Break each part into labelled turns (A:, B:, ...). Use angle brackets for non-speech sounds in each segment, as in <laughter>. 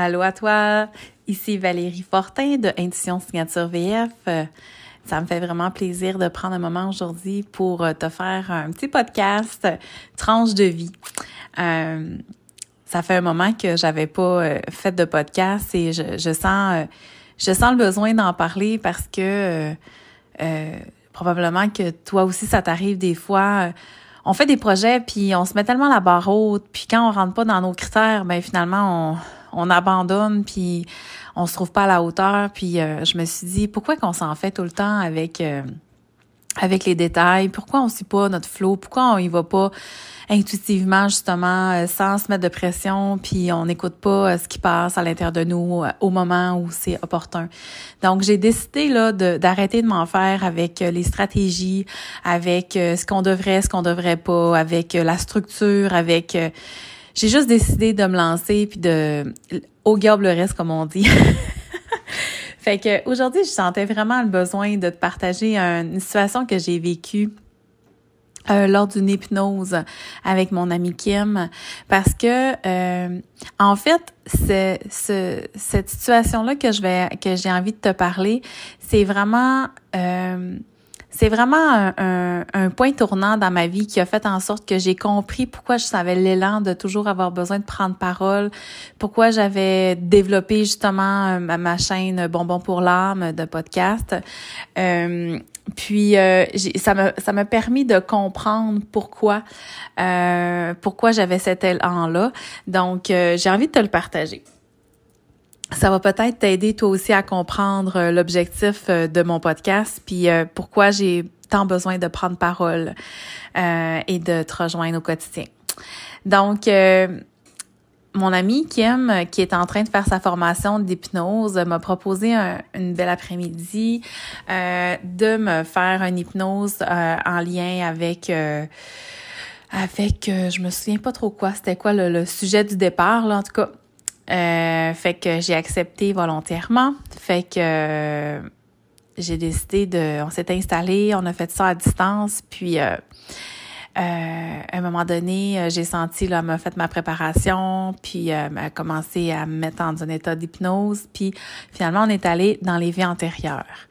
A: Allô à toi, ici Valérie Fortin de Intuition Signature VF. Ça me fait vraiment plaisir de prendre un moment aujourd'hui pour te faire un petit podcast tranche de vie. Euh, ça fait un moment que j'avais pas euh, fait de podcast et je, sens euh, je sens le besoin d'en parler parce que euh, probablement que toi aussi ça t'arrive des fois on fait des projets puis on se met tellement la barre haute puis quand on rentre pas dans nos critères ben finalement on on abandonne puis on se trouve pas à la hauteur. Puis je me suis dit pourquoi qu'on s'en fait tout le temps avec avec les détails? Pourquoi on suit pas notre flow? Pourquoi on y va pas intuitivement justement euh, sans se mettre de pression puis on n'écoute pas euh, ce qui passe à l'intérieur de nous euh, au moment où c'est opportun? Donc j'ai décidé là d'arrêter de, m'en faire avec les stratégies, avec ce qu'on devrait, ce qu'on devrait pas, avec la structure, avec j'ai juste décidé de me lancer puis de au gable le reste comme on dit. <laughs> fait que aujourd'hui, je sentais vraiment le besoin de te partager une situation que j'ai vécue euh, lors d'une hypnose avec mon ami Kim parce que euh, en fait cette situation là que je vais que j'ai envie de te parler c'est vraiment euh, c'est vraiment un, un, point tournant dans ma vie qui a fait en sorte que j'ai compris pourquoi je savais l'élan de toujours avoir besoin de prendre parole, pourquoi j'avais développé justement ma chaîne Bonbon pour l'âme de podcast. Euh, puis euh, ça m'a ça m'a permis de comprendre pourquoi euh, pourquoi j'avais cet élan là. Donc euh, j'ai envie de te le partager. Ça va peut-être t'aider toi aussi à comprendre l'objectif de mon podcast puis pourquoi j'ai tant besoin de prendre parole et de te rejoindre au quotidien. Donc mon ami Kim, qui est en train de faire sa formation d'hypnose, m'a proposé une belle après-midi euh, de me faire une hypnose euh, en lien avec euh, avec je me souviens pas trop quoi, c'était quoi le, sujet du départ là en tout cas. Fait que j'ai accepté volontairement. Fait que j'ai décidé de on s'est installé, on a fait ça à distance puis euh, à un moment donné, euh, j'ai senti, là, m'a fait ma préparation, puis euh, a commencé à me mettre dans un état d'hypnose, puis finalement, on est allé dans les vies antérieures.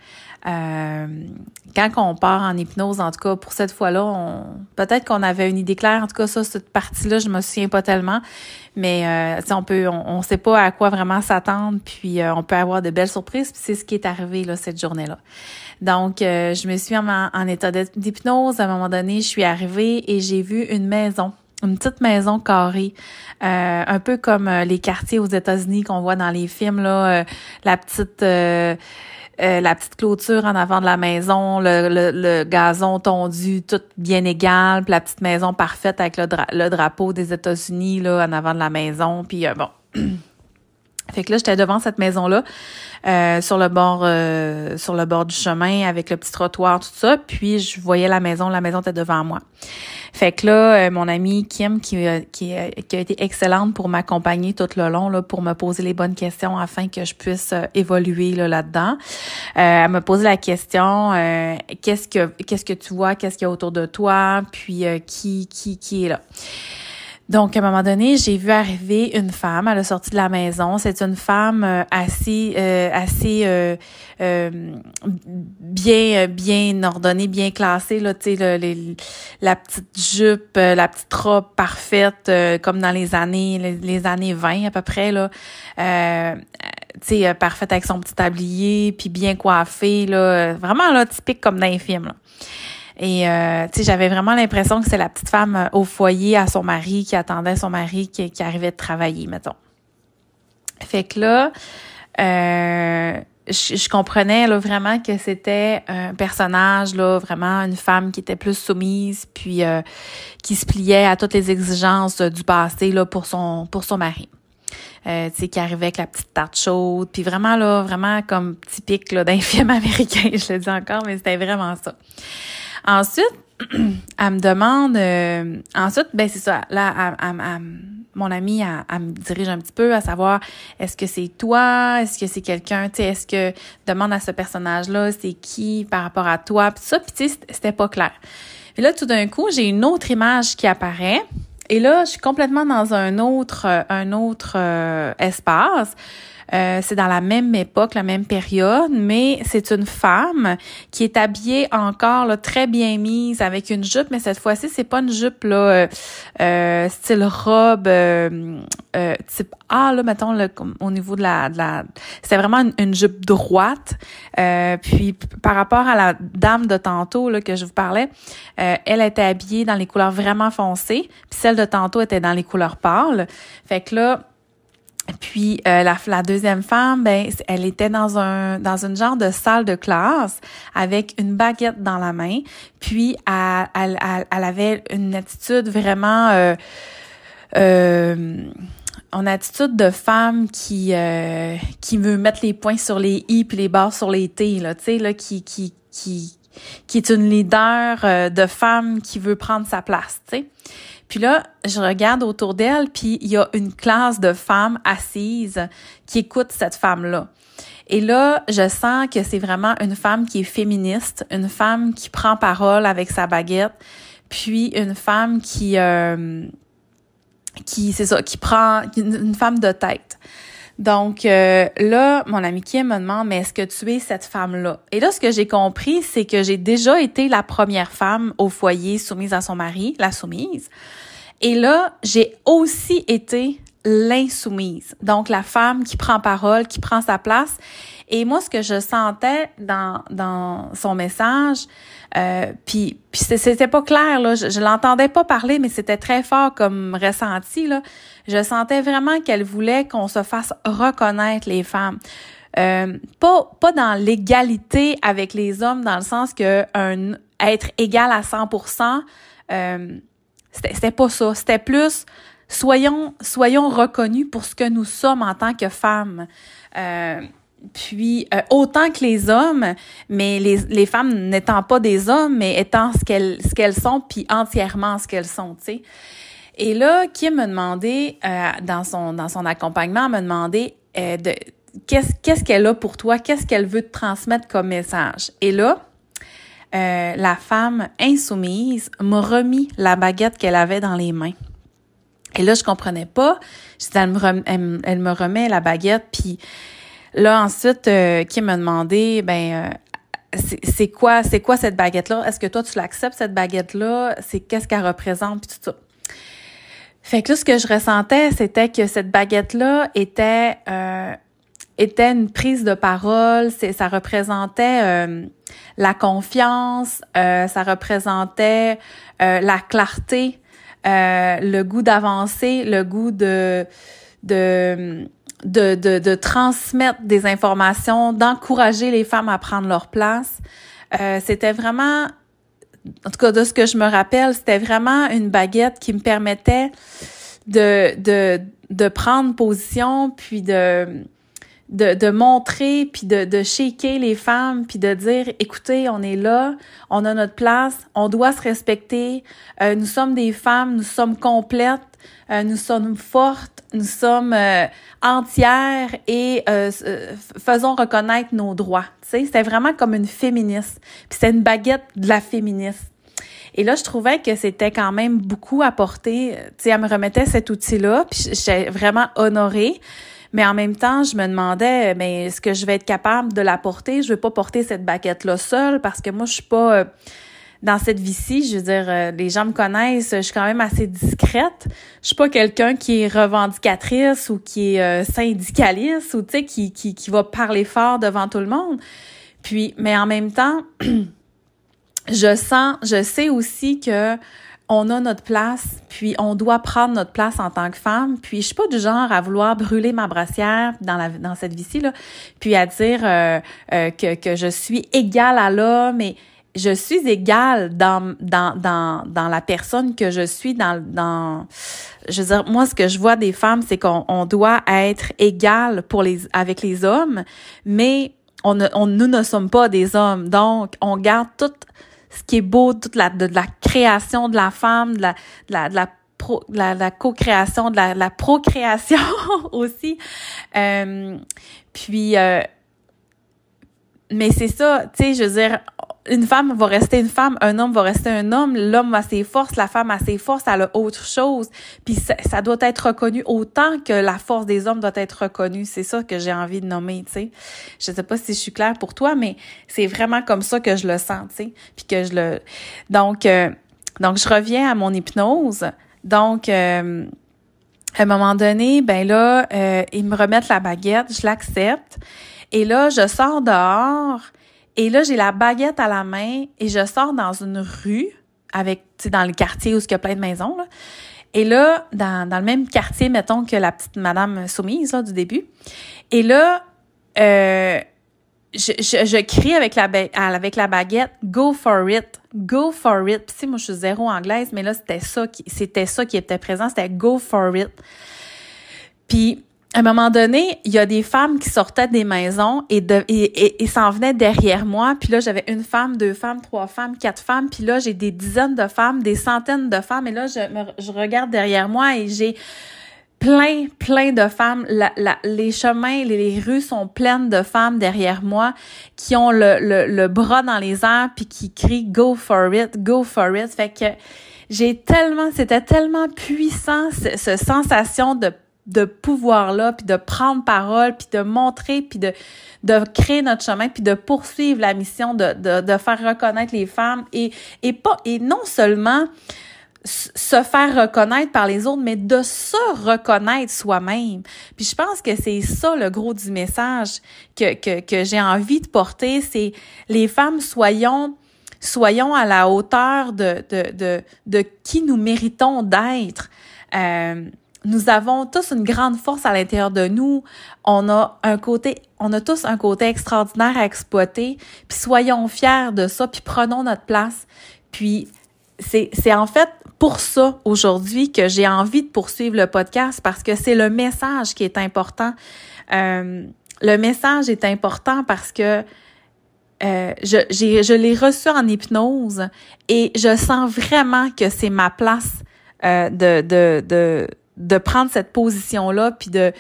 A: Euh, quand on part en hypnose, en tout cas pour cette fois-là, on, peut-être qu'on avait une idée claire. En tout cas, ça, cette partie-là, je me souviens pas tellement. Mais euh, on peut, on, sait pas à quoi vraiment s'attendre, puis on peut avoir de belles surprises. Puis c'est ce qui est arrivé là cette journée-là. Donc, euh, je me suis en, état d'hypnose. À un moment donné, je suis arrivée et j'ai vu une maison une petite maison carrée, euh, un peu comme euh, les quartiers aux États-Unis qu'on voit dans les films là, la petite la petite clôture en avant de la maison, le, le, gazon tondu, tout bien égal, puis la petite maison parfaite avec le, le drapeau des États-Unis là en avant de la maison, puis bon. <clears throat> Fait que là, j'étais devant cette maison-là, euh, sur le bord euh, sur le bord du chemin, avec le petit trottoir, tout ça. Puis je voyais la maison, la maison était devant moi. Fait que là, euh, mon amie Kim, qui, qui, qui, a été excellente pour m'accompagner tout le long, là, pour me poser les bonnes questions afin que je puisse évoluer là, là-dedans. elle m'a posé la question qu'est-ce que qu'est-ce que tu vois, qu'est-ce qu'il y a autour de toi, puis qui, qui, qui est là. Donc, à un moment donné, j'ai vu arriver une femme à la sortie de la maison. C'est une femme euh, assez, euh, assez euh, bien, bien ordonnée, bien classée. Là, tu sais, la petite jupe, la petite robe parfaite, comme dans les années, les, années 20 à peu près là. tu sais, parfaite avec son petit tablier, puis bien coiffée là, vraiment là typique comme dans les films. Là. Et euh, tu sais, j'avais vraiment l'impression que c'est la petite femme euh, au foyer à son mari qui attendait son mari qui, arrivait de travailler, mettons. Fait que là, euh, je, comprenais là, vraiment que c'était un personnage, là, vraiment une femme qui était plus soumise, puis euh, qui se pliait à toutes les exigences du passé là, pour son pour son mari. Euh, tu sais, qui arrivait avec la petite tarte chaude, puis vraiment là, vraiment comme typique d'un <laughs> film américain, je le dis encore, mais c'était vraiment ça. Ensuite, <clears throat> elle me demande, euh, ensuite, ben c'est ça, là, mon amie, elle, me dirige un petit peu à savoir, est-ce que c'est toi, est-ce que c'est quelqu'un, tu sais, est-ce que, demande à ce personnage-là, c'est qui par rapport à toi, puis ça, puis tu sais, c'était pas clair. Et là, tout d'un coup, j'ai une autre image qui apparaît, et là, je suis complètement dans un autre, un autre euh, espace. Euh, c'est dans la même époque, la même période, mais c'est une femme qui est habillée encore là, très bien mise avec une jupe, mais cette fois-ci, c'est pas une jupe là, euh, style robe euh, type A, là, mettons, là, au niveau de la... De la c'est vraiment une, jupe droite. puis par rapport à la dame de tantôt là, que je vous parlais, elle était habillée dans les couleurs vraiment foncées, puis celle de tantôt était dans les couleurs pâles. Fait que là, puis euh, la, la, deuxième femme, ben, elle était dans un dans une genre de salle de classe avec une baguette dans la main. Puis elle, elle, elle avait une attitude vraiment euh, euh, une attitude de femme qui euh, qui veut mettre les points sur les i puis les barres sur les t là, tu sais là qui qui qui qui est une leader euh, de femme qui veut prendre sa place, tu sais. Puis là, je regarde autour d'elle, puis il y a une classe de femmes assises qui écoutent cette femme-là. Et là, je sens que c'est vraiment une femme qui est féministe, une femme qui prend parole avec sa baguette, puis une femme qui, euh, qui c'est ça, qui prend une, femme de tête. Donc euh, là, mon ami Kim me demande, mais est-ce que tu es cette femme-là? Et là, ce que j'ai compris, c'est que j'ai déjà été la première femme au foyer soumise à son mari, la soumise. Et là, j'ai aussi été l'insoumise. Donc, la femme qui prend parole, qui prend sa place. Et moi, ce que je sentais dans, dans son message, euh, puis, puis c'était pas clair, là, je, je l'entendais pas parler, mais c'était très fort comme ressenti. Là. Je sentais vraiment qu'elle voulait qu'on se fasse reconnaître les femmes. Euh, pas, pas dans l'égalité avec les hommes, dans le sens que un, être égal à 100 euh, c'était pas ça. C'était plus soyons, soyons reconnus pour ce que nous sommes en tant que femmes. Euh, puis euh, autant que les hommes, mais les, les femmes n'étant pas des hommes, mais étant ce qu'elles ce qu'elles sont, puis entièrement ce qu'elles sont, tu sais. Et là, Kim me demandé euh, dans son dans son accompagnement, me demandé euh, de qu'est-ce qu'est-ce qu'elle a pour toi, qu'est-ce qu'elle veut te transmettre comme message? Et là, euh, la femme insoumise m'a remis la baguette qu'elle avait dans les mains. Et là, je comprenais pas. elle, me elle, me remet la baguette, puis là, ensuite, euh, qui m'a demandé, ben, euh, c'est quoi, c'est quoi cette baguette-là? Est-ce que toi, tu l'acceptes, cette baguette-là? C'est qu'est-ce qu'elle représente, puis tout ça. Fait que là, ce que je ressentais, c'était que cette baguette-là était euh, était une prise de parole, ça représentait euh, la confiance, euh, ça représentait euh, la clarté, le goût d'avancer, le goût de de, de de, transmettre des informations, d'encourager les femmes à prendre leur place. c'était vraiment en tout cas de ce que je me rappelle, c'était vraiment une baguette qui me permettait de de de prendre position puis de de, de montrer puis de, de shaker les femmes puis de dire écoutez on est là on a notre place on doit se respecter euh, nous sommes des femmes nous sommes complètes euh, nous sommes fortes nous sommes euh, entières et faisons reconnaître nos droits tu sais c'était vraiment comme une féministe puis c'était une baguette de la féministe et là, je trouvais que c'était quand même beaucoup apporté. Tu sais, elle me remettait cet outil-là, puis j'étais vraiment honorée. Mais en même temps, je me demandais, mais est-ce que je vais être capable de la porter? Je veux pas porter cette baguette-là seule parce que moi, je suis pas euh, dans cette vie-ci. Je veux dire, euh, les gens me connaissent, je suis quand même assez discrète. Je suis pas quelqu'un qui est revendicatrice ou qui est euh, syndicaliste ou, tu sais, qui, qui, qui va parler fort devant tout le monde. Puis, mais en même temps, <clears throat> je sens, je sais aussi que on a notre place, puis on doit prendre notre place en tant que femme. Puis je suis pas du genre à vouloir brûler ma brassière dans la dans cette vie-ci là, puis à dire euh, euh, que que je suis égale à l'homme mais je suis égale dans dans dans dans la personne que je suis dans dans je veux dire moi ce que je vois des femmes c'est qu'on on doit être égal pour les avec les hommes mais on, on nous ne sommes pas des hommes donc on garde tout ce qui est beau, toute la, de, la création de la femme, de la, de la, de la la co-création, de la, la procréation <laughs> aussi. Euh, puis, euh, mais c'est ça, tu sais, je veux dire, une femme va rester une femme, un homme va rester un homme, l'homme a ses forces, la femme a ses forces, elle a autre chose. Puis ça, doit être reconnu autant que la force des hommes doit être reconnue. C'est ça que j'ai envie de nommer, tu sais. Je sais pas si je suis claire pour toi, mais c'est vraiment comme ça que je le sens, tu sais. Puis que je le... Donc, euh, donc je reviens à mon hypnose. Donc... Euh, à un moment donné, ben là, euh, ils me remettent la baguette, je l'accepte. Et là, je sors dehors et là, j'ai la baguette à la main et je sors dans une rue avec, tu sais, dans le quartier où il y a plein de maisons, là. Et là, dans, dans le même quartier, mettons, que la petite madame soumise, là, du début. Et là, euh, je, je, crie avec la, avec la baguette, go for it, go for it. Puis, moi, je suis zéro anglaise, mais là, c'était ça qui, c'était ça qui était présent, c'était go for it. Puis, à un moment donné, il y a des femmes qui sortaient des maisons et, de, s'en venaient derrière moi. Puis là, j'avais une femme, deux femmes, trois femmes, quatre femmes. Puis là, j'ai des dizaines de femmes, des centaines de femmes. Et là, je, regarde derrière moi et j'ai plein, plein de femmes. Les chemins, les, rues sont pleines de femmes derrière moi qui ont le, bras dans les airs puis qui crient « Go for it, go for it ». Fait que j'ai tellement, c'était tellement puissant, cette sensation de de pouvoir-là, puis de prendre parole, puis de montrer, puis de, de créer notre chemin, puis de poursuivre la mission de, de, de faire reconnaître les femmes et, et pas et non seulement se faire reconnaître par les autres, mais de se reconnaître soi-même. Puis je pense que c'est ça le gros du message que, que, que j'ai envie de porter, c'est les femmes soyons soyons à la hauteur de, de, de, de qui nous méritons d'être. Euh, nous avons tous une grande force à l'intérieur de nous. On a un côté, on a tous un côté extraordinaire à exploiter. Puis soyons fiers de ça, puis prenons notre place. Puis c'est, en fait pour ça aujourd'hui que j'ai envie de poursuivre le podcast parce que c'est le message qui est important. Euh, le message est important parce que euh, je, je l'ai reçu en hypnose et je sens vraiment que c'est ma place euh, de, de, de prendre cette position-là, puis de,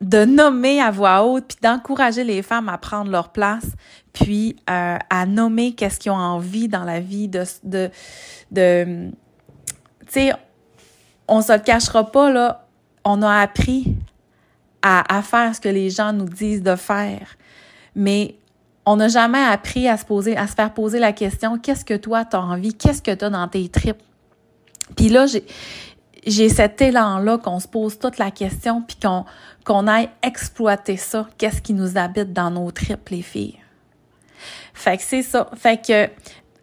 A: de nommer à voix haute, puis d'encourager les femmes à prendre leur place, puis euh, à nommer qu'est-ce qu'ils ont envie dans la vie, de, de, de tu sais, on se le cachera pas, là, on a appris à, à faire ce que les gens nous disent de faire, mais on n'a jamais appris à se poser, à se faire poser la question, qu'est-ce que toi t'as envie, qu'est-ce que t'as dans tes tripes? Puis là, j'ai, cet élan-là qu'on se pose toute la question puis qu'on qu'on aille exploiter ça. Qu'est-ce qui nous habite dans nos tripes, les filles? Fait que c'est ça. Fait que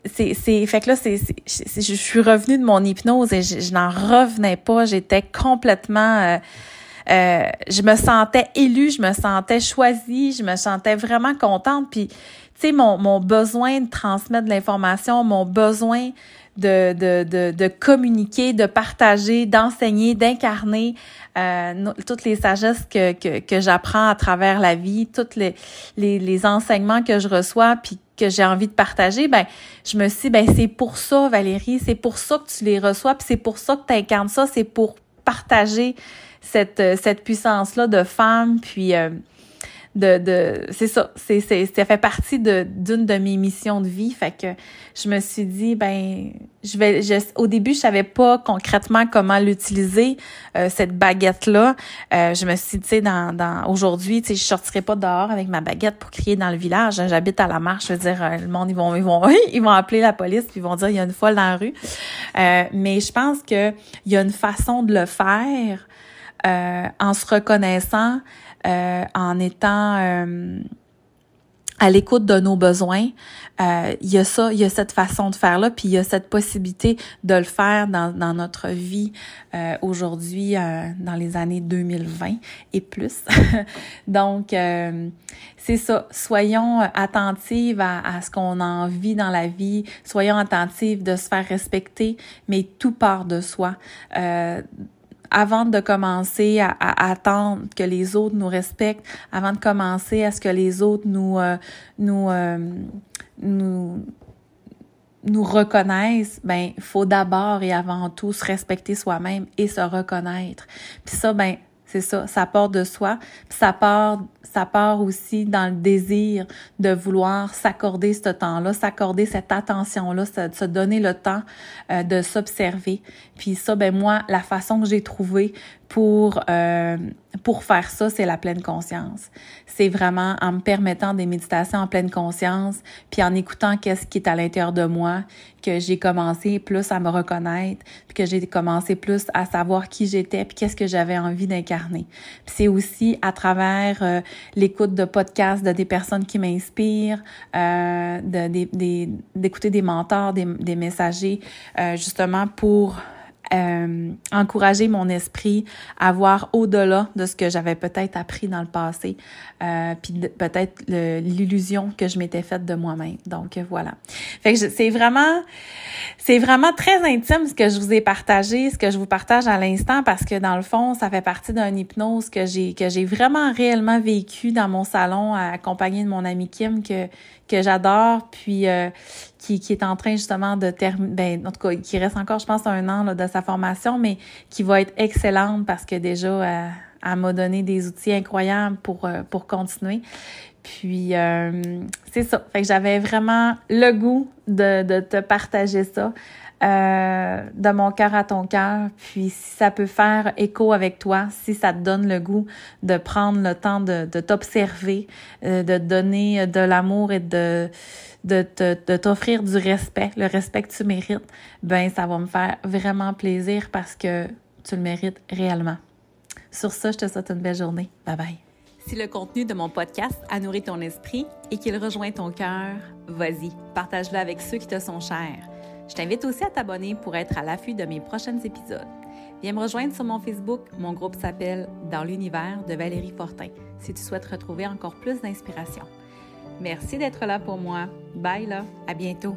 A: c'est c'est fait que là c'est je suis revenue de mon hypnose et je, n'en revenais pas j'étais complètement euh, euh, je me sentais élue je me sentais choisie je me sentais vraiment contente puis tu sais mon mon besoin de transmettre de l'information mon besoin de, de, de, de communiquer, de partager, d'enseigner, d'incarner euh, toutes les sagesses que, que, que j'apprends à travers la vie, tous les, les, les enseignements que je reçois, puis que j'ai envie de partager, ben je me suis ben c'est pour ça, Valérie, c'est pour ça que tu les reçois, puis c'est pour ça que tu incarnes ça, c'est pour partager cette, cette puissance-là de femme, puis... Euh, de, de c'est ça, c'est, c'est, ça fait partie de, d'une de mes missions de vie. Fait que je me suis dit, ben, je vais, je, au début, je savais pas concrètement comment l'utiliser, euh, cette baguette-là. Euh, je me suis dit, tu sais, dans, dans, aujourd'hui, tu sais, je sortirai pas dehors avec ma baguette pour crier dans le village. J'habite à la marche, je veux dire, euh, le monde, ils vont, ils vont, <laughs> ils vont appeler la police puis ils vont dire, il y a une folle dans la rue. mais je pense que il y a une façon de le faire en se reconnaissant, euh, en étant euh, à l'écoute de nos besoins. Euh, il y a ça, il y a cette façon de faire là, puis il y a cette possibilité de le faire dans, dans notre vie euh, aujourd'hui, euh, dans les années 2020 et plus. <laughs> Donc, c'est ça. Soyons attentives à, à ce qu'on a envie dans la vie. Soyons attentives de se faire respecter, mais tout part de soi. Euh, avant de commencer à, attendre que les autres nous respectent, avant de commencer à ce que les autres nous euh, nous, euh, nous nous reconnaissent, ben faut d'abord et avant tout se respecter soi-même et se reconnaître. Puis ça ben c'est ça, ça part de soi, puis ça part ça part aussi dans le désir de vouloir s'accorder ce temps-là, s'accorder cette attention-là, se, donner le temps euh, de s'observer. Puis ça, ben moi, la façon que j'ai trouvée pour euh, pour faire ça, c'est la pleine conscience. C'est vraiment en me permettant des méditations en pleine conscience, puis en écoutant qu'est-ce qui est à l'intérieur de moi, que j'ai commencé plus à me reconnaître, puis que j'ai commencé plus à savoir qui j'étais, puis qu'est-ce que j'avais envie d'incarner. Puis c'est aussi à travers euh, l'écoute de podcasts de des personnes qui m'inspirent, euh, d'écouter des, mentors, des, des messagers, euh, justement pour euh, encourager mon esprit à voir au-delà de ce que j'avais peut-être appris dans le passé, euh, puis peut-être l'illusion que je m'étais faite de moi-même. Donc voilà. Fait que c'est vraiment, c'est vraiment très intime ce que je vous ai partagé, ce que je vous partage à l'instant, parce que dans le fond, ça fait partie d'un hypnose que j'ai que j'ai vraiment réellement vécu dans mon salon, accompagné de mon ami Kim que que j'adore, puis euh, qui, qui est en train justement de terminer, ben, en tout cas, qui reste encore, je pense, un an là, de sa formation, mais qui va être excellente parce que déjà, euh, elle m'a donné des outils incroyables pour, euh, pour continuer. Puis, c'est ça. Fait que j'avais vraiment le goût de, de te partager ça. Euh, de mon cœur à ton cœur. Puis si ça peut faire écho avec toi, si ça te donne le goût de prendre le temps de, de t'observer, euh, de te donner de l'amour et de de, de t'offrir du respect, le respect que tu mérites, ben ça va me faire vraiment plaisir parce que tu le mérites réellement. Sur ça, je te souhaite une belle journée. Bye bye.
B: Si le contenu de mon podcast a nourri ton esprit et qu'il rejoint ton cœur, vas-y, partage-le avec ceux qui te sont chers. Je t'invite aussi à t'abonner pour être à l'affût de mes prochains épisodes. Viens me rejoindre sur mon Facebook. Mon groupe s'appelle Dans l'univers de Valérie Fortin si tu souhaites retrouver encore plus d'inspiration. Merci d'être là pour moi. Bye là, à bientôt.